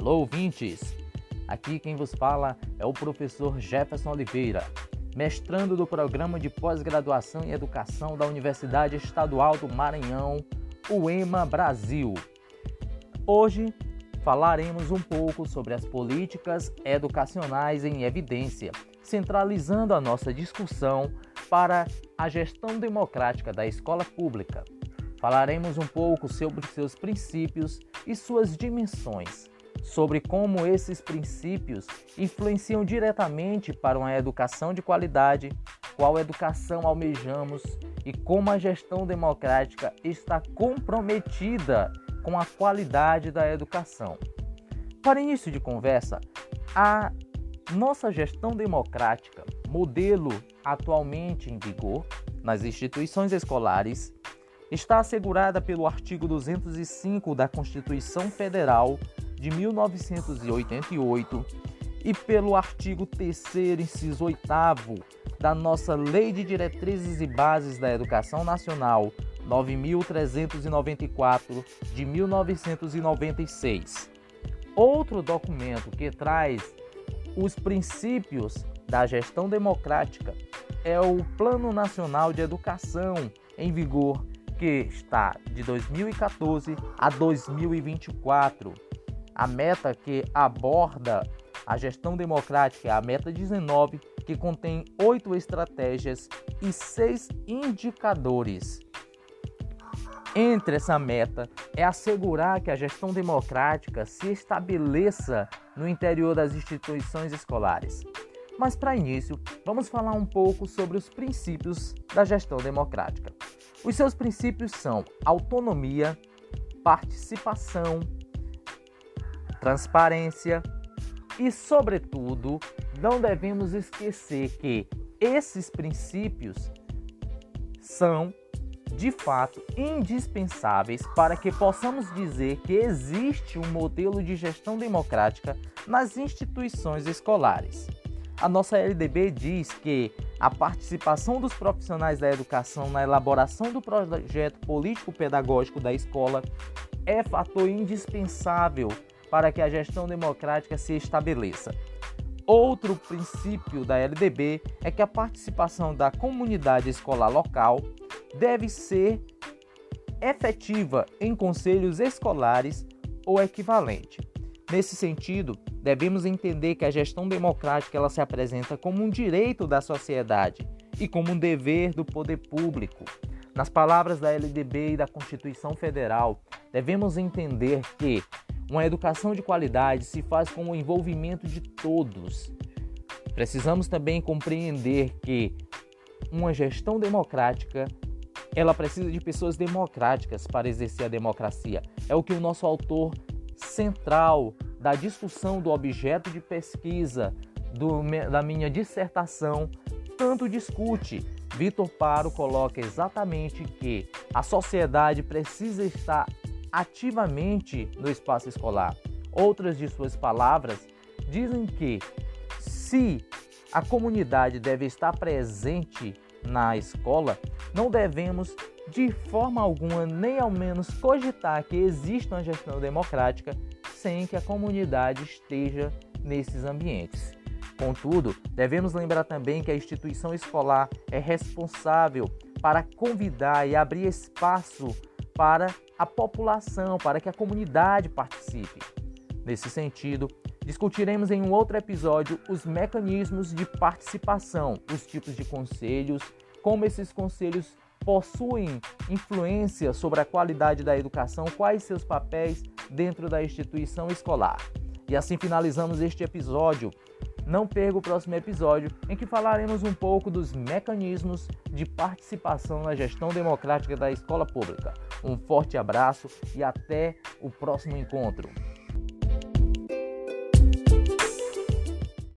Alô, ouvintes! Aqui quem vos fala é o professor Jefferson Oliveira, mestrando do programa de pós-graduação em educação da Universidade Estadual do Maranhão, UEMA Brasil. Hoje falaremos um pouco sobre as políticas educacionais em evidência, centralizando a nossa discussão para a gestão democrática da escola pública. Falaremos um pouco sobre seus princípios e suas dimensões, sobre como esses princípios influenciam diretamente para uma educação de qualidade, qual educação almejamos e como a gestão democrática está comprometida com a qualidade da educação. Para início de conversa, a nossa gestão democrática, modelo atualmente em vigor nas instituições escolares, está assegurada pelo artigo 205 da Constituição Federal de 1988 e pelo artigo 3 inciso 8 da nossa Lei de Diretrizes e Bases da Educação Nacional 9394 de 1996. Outro documento que traz os princípios da gestão democrática é o Plano Nacional de Educação em vigor que está de 2014 a 2024. A meta que aborda a gestão democrática é a meta 19, que contém oito estratégias e seis indicadores. Entre essa meta é assegurar que a gestão democrática se estabeleça no interior das instituições escolares. Mas para início, vamos falar um pouco sobre os princípios da gestão democrática. Os seus princípios são autonomia, participação, transparência e, sobretudo, não devemos esquecer que esses princípios são de fato indispensáveis para que possamos dizer que existe um modelo de gestão democrática nas instituições escolares. A nossa LDB diz que a participação dos profissionais da educação na elaboração do projeto político-pedagógico da escola é fator indispensável para que a gestão democrática se estabeleça. Outro princípio da LDB é que a participação da comunidade escolar local deve ser efetiva em conselhos escolares ou equivalente. Nesse sentido, devemos entender que a gestão democrática ela se apresenta como um direito da sociedade e como um dever do poder público. Nas palavras da LDB e da Constituição Federal, devemos entender que uma educação de qualidade se faz com o envolvimento de todos. Precisamos também compreender que uma gestão democrática ela precisa de pessoas democráticas para exercer a democracia. É o que o nosso autor central da discussão do objeto de pesquisa do, da minha dissertação tanto discute. Vitor Paro coloca exatamente que a sociedade precisa estar ativamente no espaço escolar. Outras de suas palavras dizem que se a comunidade deve estar presente na escola, não devemos de forma alguma nem ao menos cogitar que exista uma gestão democrática sem que a comunidade esteja nesses ambientes. Contudo, devemos lembrar também que a instituição escolar é responsável para convidar e abrir espaço para a população, para que a comunidade participe. Nesse sentido, discutiremos em um outro episódio os mecanismos de participação, os tipos de conselhos, como esses conselhos possuem influência sobre a qualidade da educação, quais seus papéis dentro da instituição escolar. E assim finalizamos este episódio. Não perca o próximo episódio em que falaremos um pouco dos mecanismos de participação na gestão democrática da escola pública. Um forte abraço e até o próximo encontro.